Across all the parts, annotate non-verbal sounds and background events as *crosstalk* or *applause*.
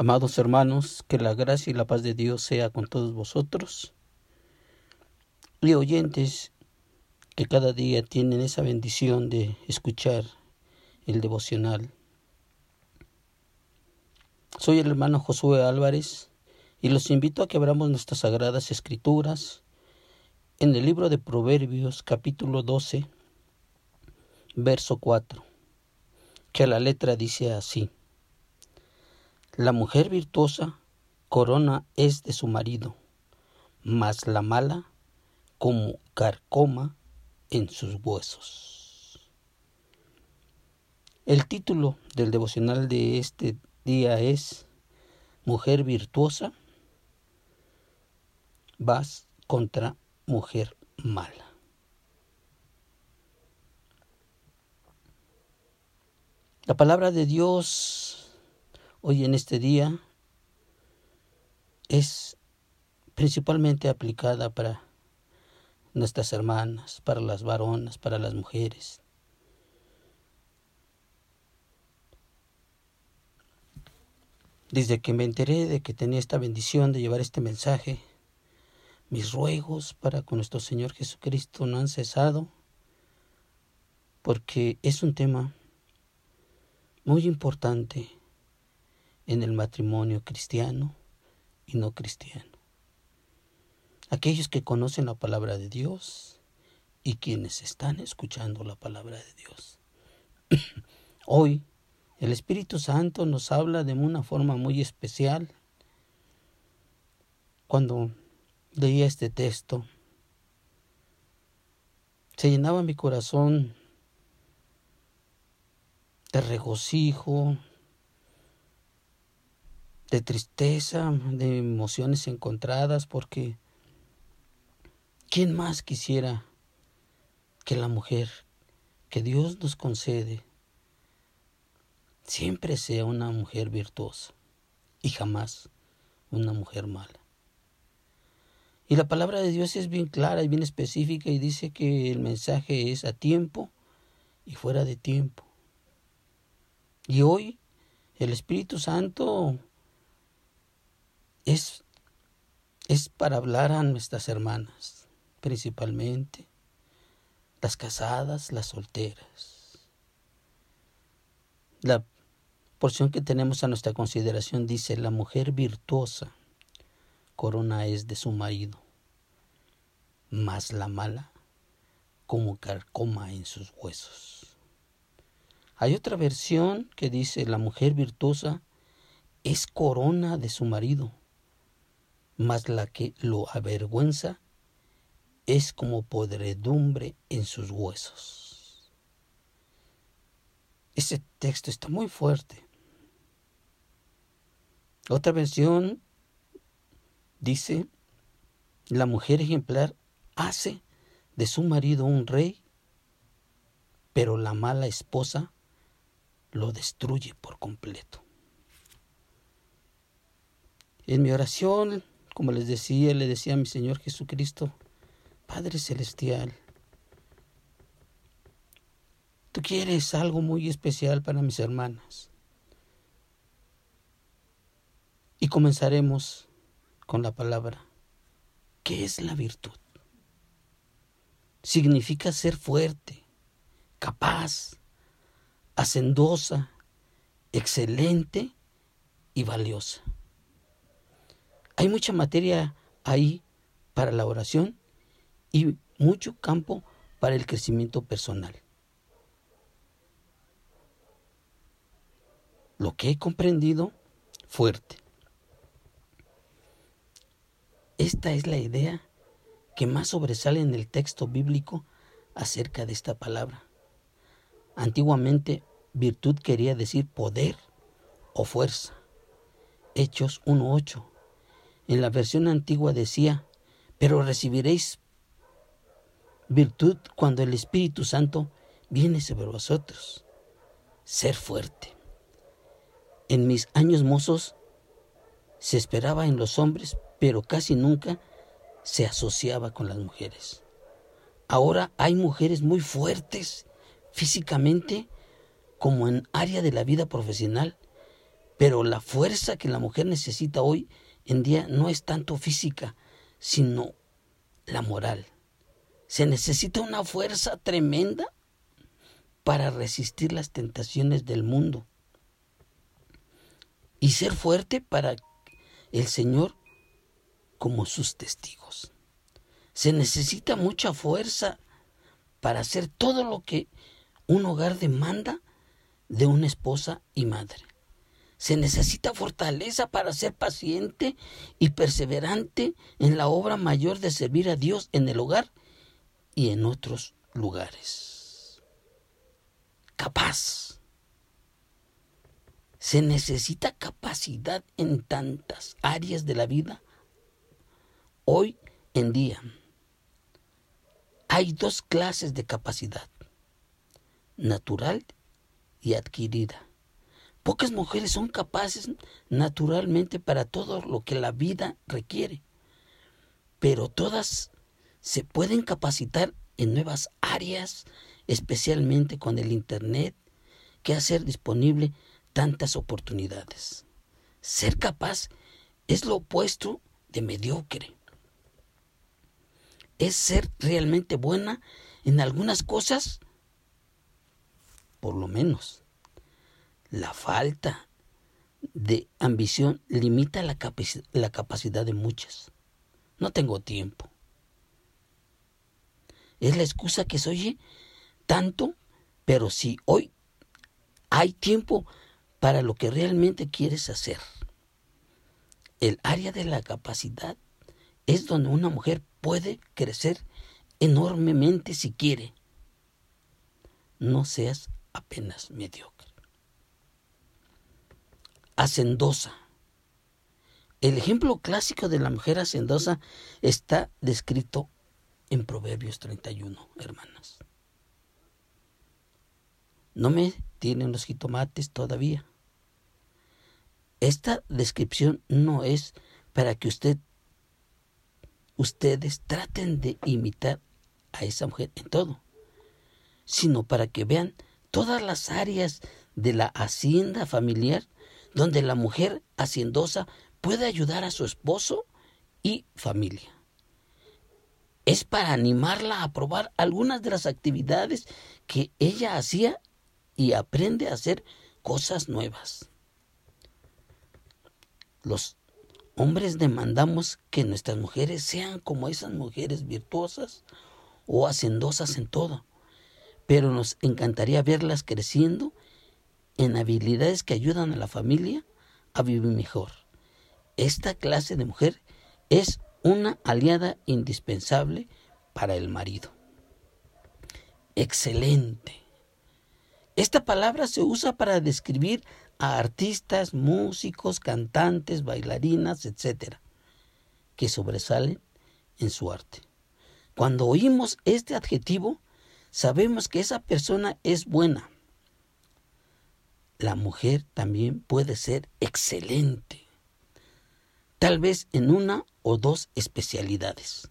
Amados hermanos, que la gracia y la paz de Dios sea con todos vosotros y oyentes que cada día tienen esa bendición de escuchar el devocional. Soy el hermano Josué Álvarez y los invito a que abramos nuestras sagradas escrituras en el libro de Proverbios capítulo 12, verso 4, que a la letra dice así. La mujer virtuosa corona es de su marido, mas la mala como carcoma en sus huesos. El título del devocional de este día es Mujer virtuosa, vas contra mujer mala. La palabra de Dios hoy en este día es principalmente aplicada para nuestras hermanas, para las varonas, para las mujeres. Desde que me enteré de que tenía esta bendición de llevar este mensaje, mis ruegos para con nuestro Señor Jesucristo no han cesado, porque es un tema muy importante en el matrimonio cristiano y no cristiano. Aquellos que conocen la palabra de Dios y quienes están escuchando la palabra de Dios. *clears throat* Hoy el Espíritu Santo nos habla de una forma muy especial. Cuando leía este texto, se llenaba mi corazón de regocijo, de tristeza, de emociones encontradas, porque ¿quién más quisiera que la mujer que Dios nos concede siempre sea una mujer virtuosa y jamás una mujer mala? Y la palabra de Dios es bien clara y bien específica y dice que el mensaje es a tiempo y fuera de tiempo. Y hoy el Espíritu Santo es, es para hablar a nuestras hermanas, principalmente las casadas, las solteras. La porción que tenemos a nuestra consideración dice, la mujer virtuosa corona es de su marido, mas la mala como carcoma en sus huesos. Hay otra versión que dice, la mujer virtuosa es corona de su marido, mas la que lo avergüenza es como podredumbre en sus huesos. Ese texto está muy fuerte. Otra versión dice, la mujer ejemplar hace de su marido un rey, pero la mala esposa lo destruye por completo. En mi oración como les decía, le decía a mi Señor Jesucristo, Padre Celestial, tú quieres algo muy especial para mis hermanas. Y comenzaremos con la palabra. ¿Qué es la virtud? Significa ser fuerte, capaz, hacendosa, excelente y valiosa. Hay mucha materia ahí para la oración y mucho campo para el crecimiento personal. Lo que he comprendido fuerte. Esta es la idea que más sobresale en el texto bíblico acerca de esta palabra. Antiguamente, virtud quería decir poder o fuerza. Hechos 1.8 en la versión antigua decía, pero recibiréis virtud cuando el Espíritu Santo viene sobre vosotros. Ser fuerte. En mis años mozos se esperaba en los hombres, pero casi nunca se asociaba con las mujeres. Ahora hay mujeres muy fuertes físicamente como en área de la vida profesional, Pero la fuerza que la mujer necesita hoy en día no es tanto física, sino la moral. Se necesita una fuerza tremenda para resistir las tentaciones del mundo y ser fuerte para el Señor como sus testigos. Se necesita mucha fuerza para hacer todo lo que un hogar demanda de una esposa y madre. Se necesita fortaleza para ser paciente y perseverante en la obra mayor de servir a Dios en el hogar y en otros lugares. Capaz. Se necesita capacidad en tantas áreas de la vida. Hoy en día hay dos clases de capacidad, natural y adquirida. Pocas mujeres son capaces naturalmente para todo lo que la vida requiere, pero todas se pueden capacitar en nuevas áreas, especialmente con el Internet, que hacer disponible tantas oportunidades. Ser capaz es lo opuesto de mediocre. Es ser realmente buena en algunas cosas, por lo menos. La falta de ambición limita la, la capacidad de muchas. No tengo tiempo. Es la excusa que se oye tanto, pero si hoy hay tiempo para lo que realmente quieres hacer. El área de la capacidad es donde una mujer puede crecer enormemente si quiere. No seas apenas mediocre. Hacendosa. El ejemplo clásico de la mujer hacendosa está descrito en Proverbios 31, hermanas. No me tienen los jitomates todavía. Esta descripción no es para que usted, ustedes traten de imitar a esa mujer en todo, sino para que vean todas las áreas de la hacienda familiar donde la mujer haciendosa puede ayudar a su esposo y familia. Es para animarla a probar algunas de las actividades que ella hacía y aprende a hacer cosas nuevas. Los hombres demandamos que nuestras mujeres sean como esas mujeres virtuosas o hacendosas en todo, pero nos encantaría verlas creciendo en habilidades que ayudan a la familia a vivir mejor. Esta clase de mujer es una aliada indispensable para el marido. Excelente. Esta palabra se usa para describir a artistas, músicos, cantantes, bailarinas, etc., que sobresalen en su arte. Cuando oímos este adjetivo, sabemos que esa persona es buena. La mujer también puede ser excelente, tal vez en una o dos especialidades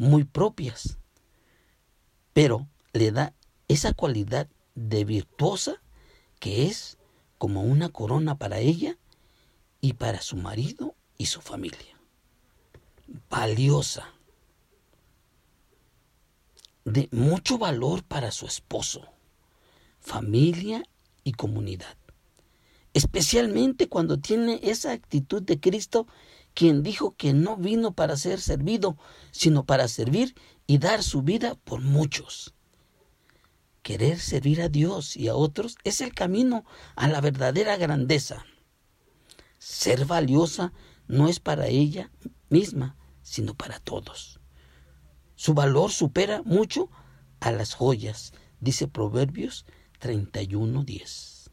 muy propias, pero le da esa cualidad de virtuosa que es como una corona para ella y para su marido y su familia. Valiosa. De mucho valor para su esposo, familia y comunidad. Especialmente cuando tiene esa actitud de Cristo, quien dijo que no vino para ser servido, sino para servir y dar su vida por muchos. Querer servir a Dios y a otros es el camino a la verdadera grandeza. Ser valiosa no es para ella misma, sino para todos. Su valor supera mucho a las joyas, dice Proverbios 31:10.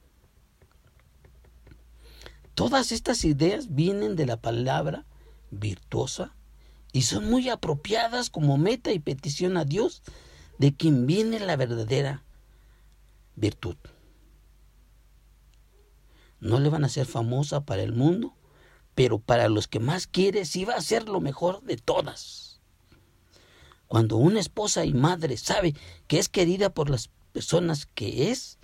Todas estas ideas vienen de la palabra virtuosa y son muy apropiadas como meta y petición a Dios de quien viene la verdadera virtud. No le van a ser famosa para el mundo, pero para los que más quiere sí va a ser lo mejor de todas. Cuando una esposa y madre sabe que es querida por las personas que es,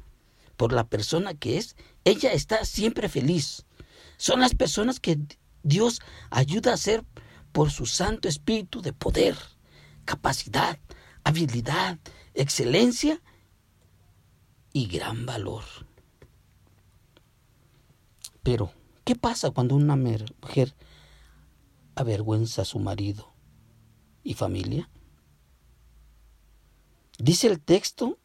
por la persona que es, ella está siempre feliz. Son las personas que Dios ayuda a ser por su Santo Espíritu de poder, capacidad, habilidad, excelencia y gran valor. Pero, ¿qué pasa cuando una mujer avergüenza a su marido y familia? Dice el texto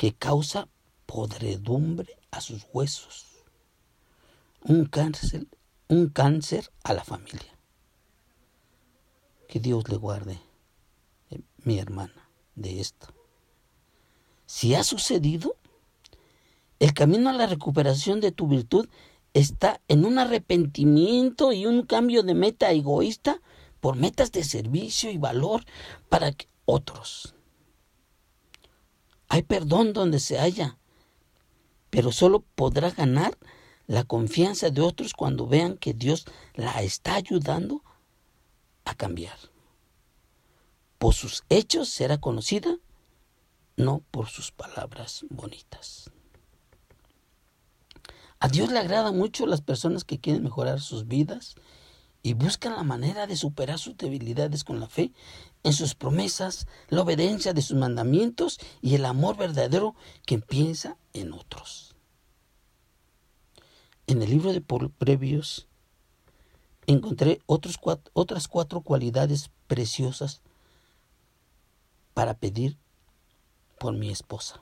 que causa podredumbre a sus huesos, un cáncer, a la familia. Que Dios le guarde, eh, mi hermana, de esto. Si ha sucedido, el camino a la recuperación de tu virtud está en un arrepentimiento y un cambio de meta egoísta por metas de servicio y valor para otros. Hay perdón donde se haya, pero solo podrá ganar la confianza de otros cuando vean que Dios la está ayudando a cambiar. Por sus hechos será conocida, no por sus palabras bonitas. A Dios le agrada mucho las personas que quieren mejorar sus vidas y buscan la manera de superar sus debilidades con la fe en sus promesas, la obediencia de sus mandamientos y el amor verdadero que empieza en otros. En el libro de Previos encontré otras cuatro cualidades preciosas para pedir por mi esposa.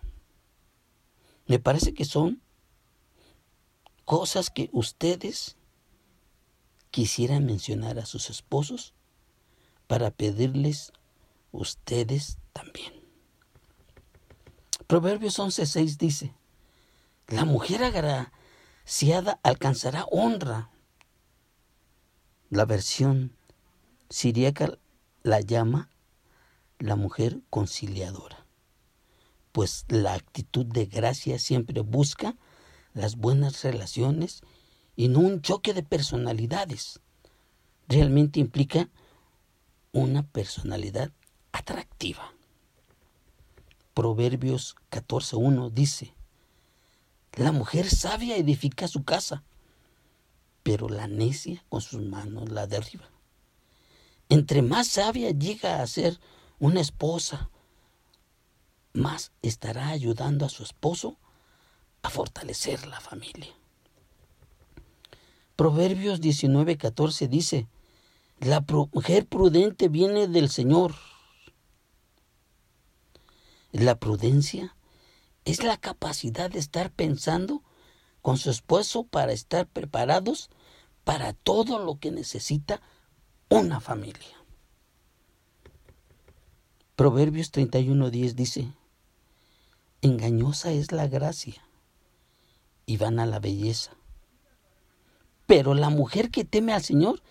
Me parece que son cosas que ustedes quisieran mencionar a sus esposos para pedirles ustedes también. Proverbios 11:6 dice, la mujer agraciada alcanzará honra. La versión siríaca la llama la mujer conciliadora, pues la actitud de gracia siempre busca las buenas relaciones y no un choque de personalidades. Realmente implica una personalidad atractiva. Proverbios 14.1 dice, la mujer sabia edifica su casa, pero la necia con sus manos la derriba. Entre más sabia llega a ser una esposa, más estará ayudando a su esposo a fortalecer la familia. Proverbios 19:14 dice, la mujer prudente viene del Señor. La prudencia es la capacidad de estar pensando con su esposo para estar preparados para todo lo que necesita una familia. Proverbios 31:10 dice, engañosa es la gracia y van a la belleza. Pero la mujer que teme al Señor,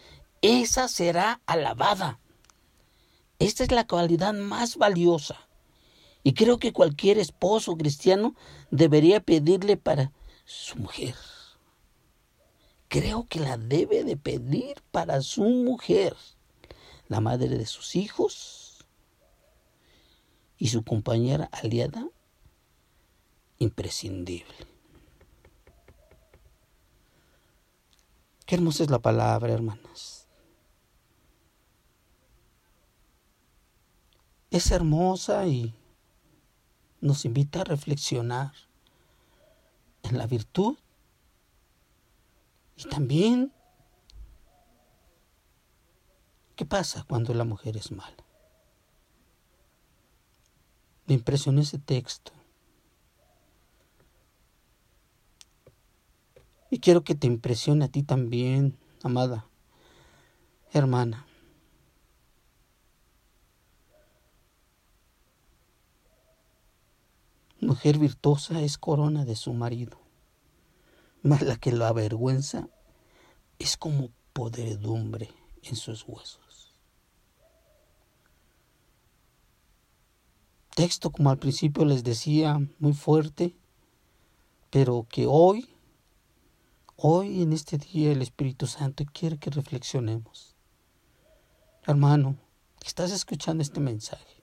esa será alabada. Esta es la cualidad más valiosa. Y creo que cualquier esposo cristiano debería pedirle para su mujer. Creo que la debe de pedir para su mujer, la madre de sus hijos y su compañera aliada imprescindible. Qué hermosa es la palabra, hermanas. Es hermosa y nos invita a reflexionar en la virtud y también qué pasa cuando la mujer es mala. Me impresionó ese texto Y quiero que te impresione a ti también, amada hermana. Mujer virtuosa es corona de su marido, mas la que lo avergüenza es como podredumbre en sus huesos. Texto como al principio les decía, muy fuerte, pero que hoy Hoy en este día el Espíritu Santo quiere que reflexionemos. Hermano, estás escuchando este mensaje.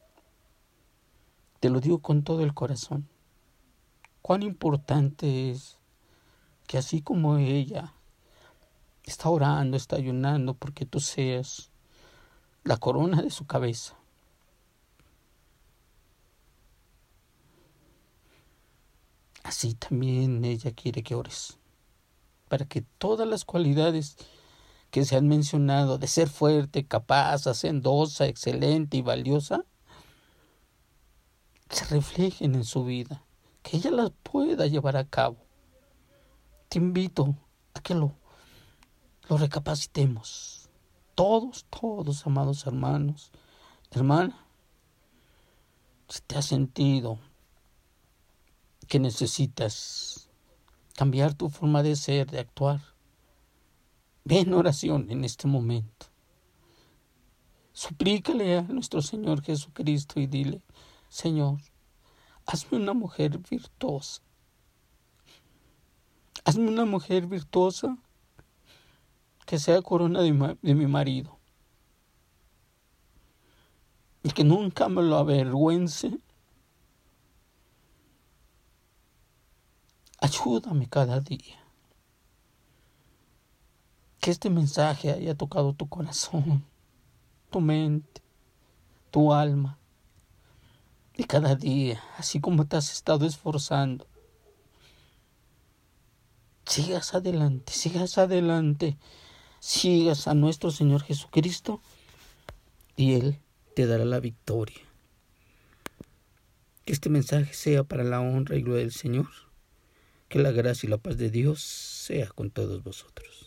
Te lo digo con todo el corazón. cuán importante es que así como ella está orando, está ayunando porque tú seas la corona de su cabeza. Así también ella quiere que ores, para que todas las cualidades que se han mencionado de ser fuerte, capaz, hacendosa, excelente y valiosa, se reflejen en su vida, que ella las pueda llevar a cabo. Te invito a que lo, lo recapacitemos. Todos, todos, amados hermanos, hermana, si te has sentido que necesitas cambiar tu forma de ser, de actuar, ven oración en este momento. Suplícale a nuestro Señor Jesucristo y dile, Señor, hazme una mujer virtuosa. Hazme una mujer virtuosa que sea corona de de mi marido. Y que nunca me lo avergüence. Ayúdame cada día. Que este mensaje haya tocado tu corazón, tu mente, tu alma y cada día, así como te has estado esforzando, sigas adelante, sigas adelante, sigas a nuestro Señor Jesucristo y Él te dará la victoria. Que este mensaje sea para la honra y gloria del Señor. Que la gracia y la paz de Dios sea con todos vosotros.